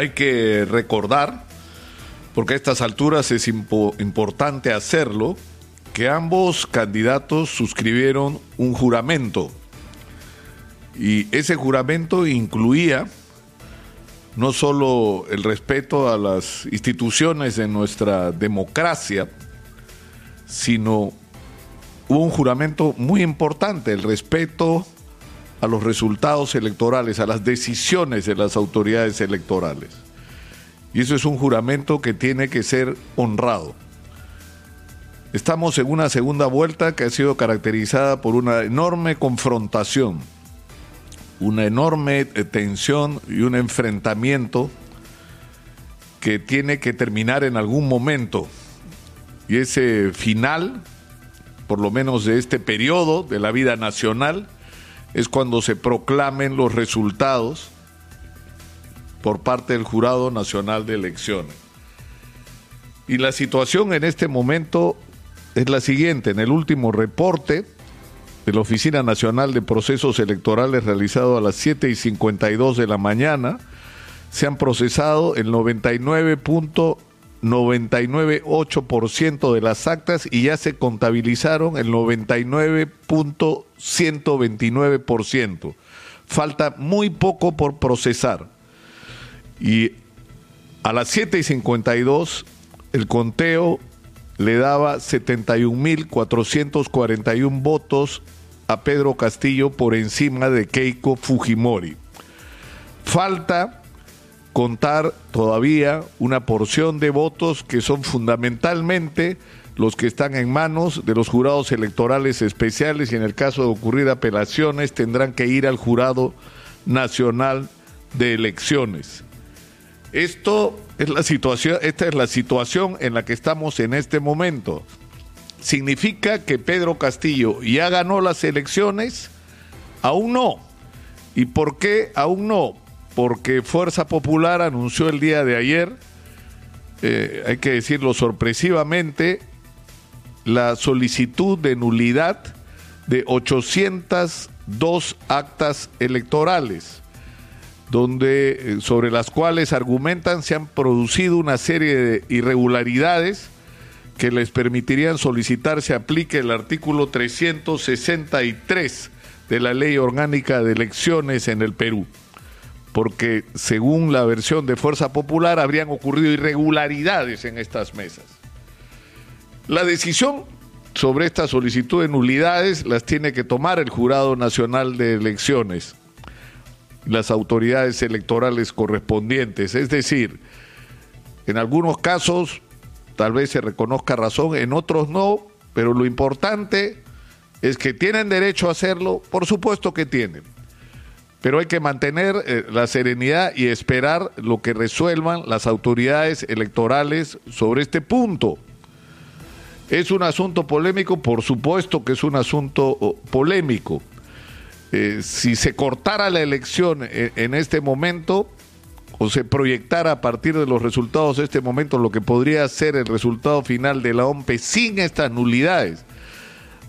Hay que recordar, porque a estas alturas es importante hacerlo, que ambos candidatos suscribieron un juramento. Y ese juramento incluía no solo el respeto a las instituciones de nuestra democracia, sino un juramento muy importante, el respeto a los resultados electorales, a las decisiones de las autoridades electorales. Y eso es un juramento que tiene que ser honrado. Estamos en una segunda vuelta que ha sido caracterizada por una enorme confrontación, una enorme eh, tensión y un enfrentamiento que tiene que terminar en algún momento. Y ese final, por lo menos de este periodo de la vida nacional, es cuando se proclamen los resultados por parte del Jurado Nacional de Elecciones. Y la situación en este momento es la siguiente. En el último reporte de la Oficina Nacional de Procesos Electorales realizado a las 7 y 52 de la mañana, se han procesado el 99.998% de las actas y ya se contabilizaron el 99.5%. 129%. Falta muy poco por procesar. Y a las 7 y 52 el conteo le daba 71.441 votos a Pedro Castillo por encima de Keiko Fujimori. Falta contar todavía una porción de votos que son fundamentalmente los que están en manos de los jurados electorales especiales y en el caso de ocurrir apelaciones tendrán que ir al jurado nacional de elecciones. Esto es la situación, esta es la situación en la que estamos en este momento. ¿Significa que Pedro Castillo ya ganó las elecciones? Aún no. ¿Y por qué aún no? Porque Fuerza Popular anunció el día de ayer, eh, hay que decirlo sorpresivamente, la solicitud de nulidad de 802 actas electorales, donde eh, sobre las cuales argumentan se han producido una serie de irregularidades que les permitirían solicitar se aplique el artículo 363 de la Ley Orgánica de Elecciones en el Perú, porque según la versión de Fuerza Popular habrían ocurrido irregularidades en estas mesas. La decisión sobre esta solicitud de nulidades las tiene que tomar el Jurado Nacional de Elecciones, las autoridades electorales correspondientes. Es decir, en algunos casos tal vez se reconozca razón, en otros no, pero lo importante es que tienen derecho a hacerlo, por supuesto que tienen. Pero hay que mantener eh, la serenidad y esperar lo que resuelvan las autoridades electorales sobre este punto. ¿Es un asunto polémico? Por supuesto que es un asunto oh, polémico. Eh, si se cortara la elección eh, en, este momento o se proyectara a partir de los resultados de este momento lo que podría ser el resultado final de la OMPE sin estas nulidades,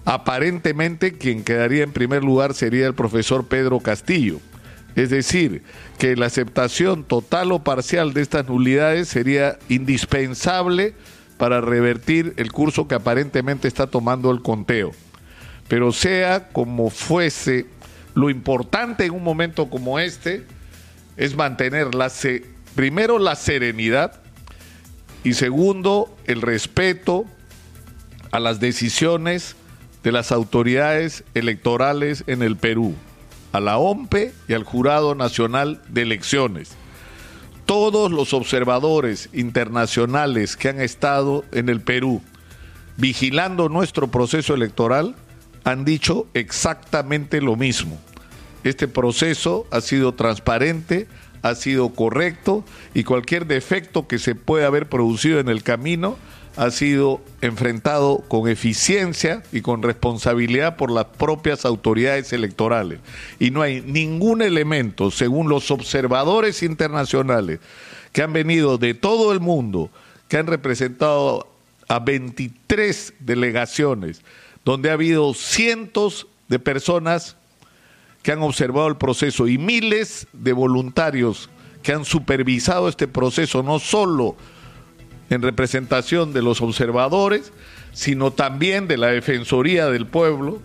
aparentemente quien quedaría en primer lugar sería el profesor Pedro Castillo. Es decir, que la aceptación total o parcial de estas nulidades sería indispensable para revertir el curso que aparentemente está tomando el conteo. Pero sea como fuese, lo importante en un momento como este es mantener la primero la serenidad y segundo el respeto a las decisiones de las autoridades electorales en el Perú, a la OMPE y al Jurado Nacional de Elecciones todos los observadores internacionales que han estado en el Perú vigilando nuestro proceso electoral han dicho exactamente lo mismo. Este proceso ha sido transparente, ha sido correcto y cualquier defecto que se pueda haber producido en el camino ha sido enfrentado con eficiencia y con responsabilidad por las propias autoridades electorales. Y no hay ningún elemento, según los observadores internacionales que han venido de todo el mundo, que han representado a 23 delegaciones, donde ha habido cientos de personas que han observado el proceso y miles de voluntarios que han supervisado este proceso, no solo en representación de los observadores, sino también de la Defensoría del Pueblo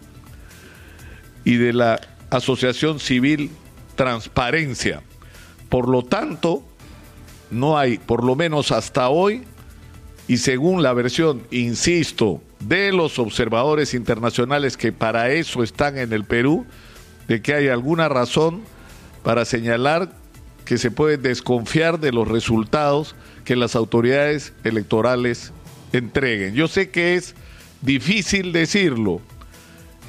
y de la Asociación Civil Transparencia. Por lo tanto, no hay, por lo menos hasta hoy, y según la versión, insisto, de los observadores internacionales que para eso están en el Perú, de que hay alguna razón para señalar que se puede desconfiar de los resultados que las autoridades electorales entreguen. Yo sé que es difícil decirlo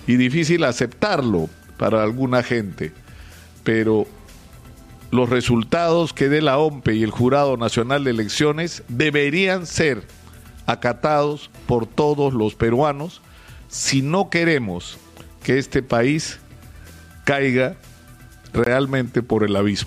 y difícil aceptarlo para alguna gente, pero los resultados que dé la OMPE y el Jurado Nacional de Elecciones deberían ser acatados por todos los peruanos si no queremos que este país caiga realmente por el abismo.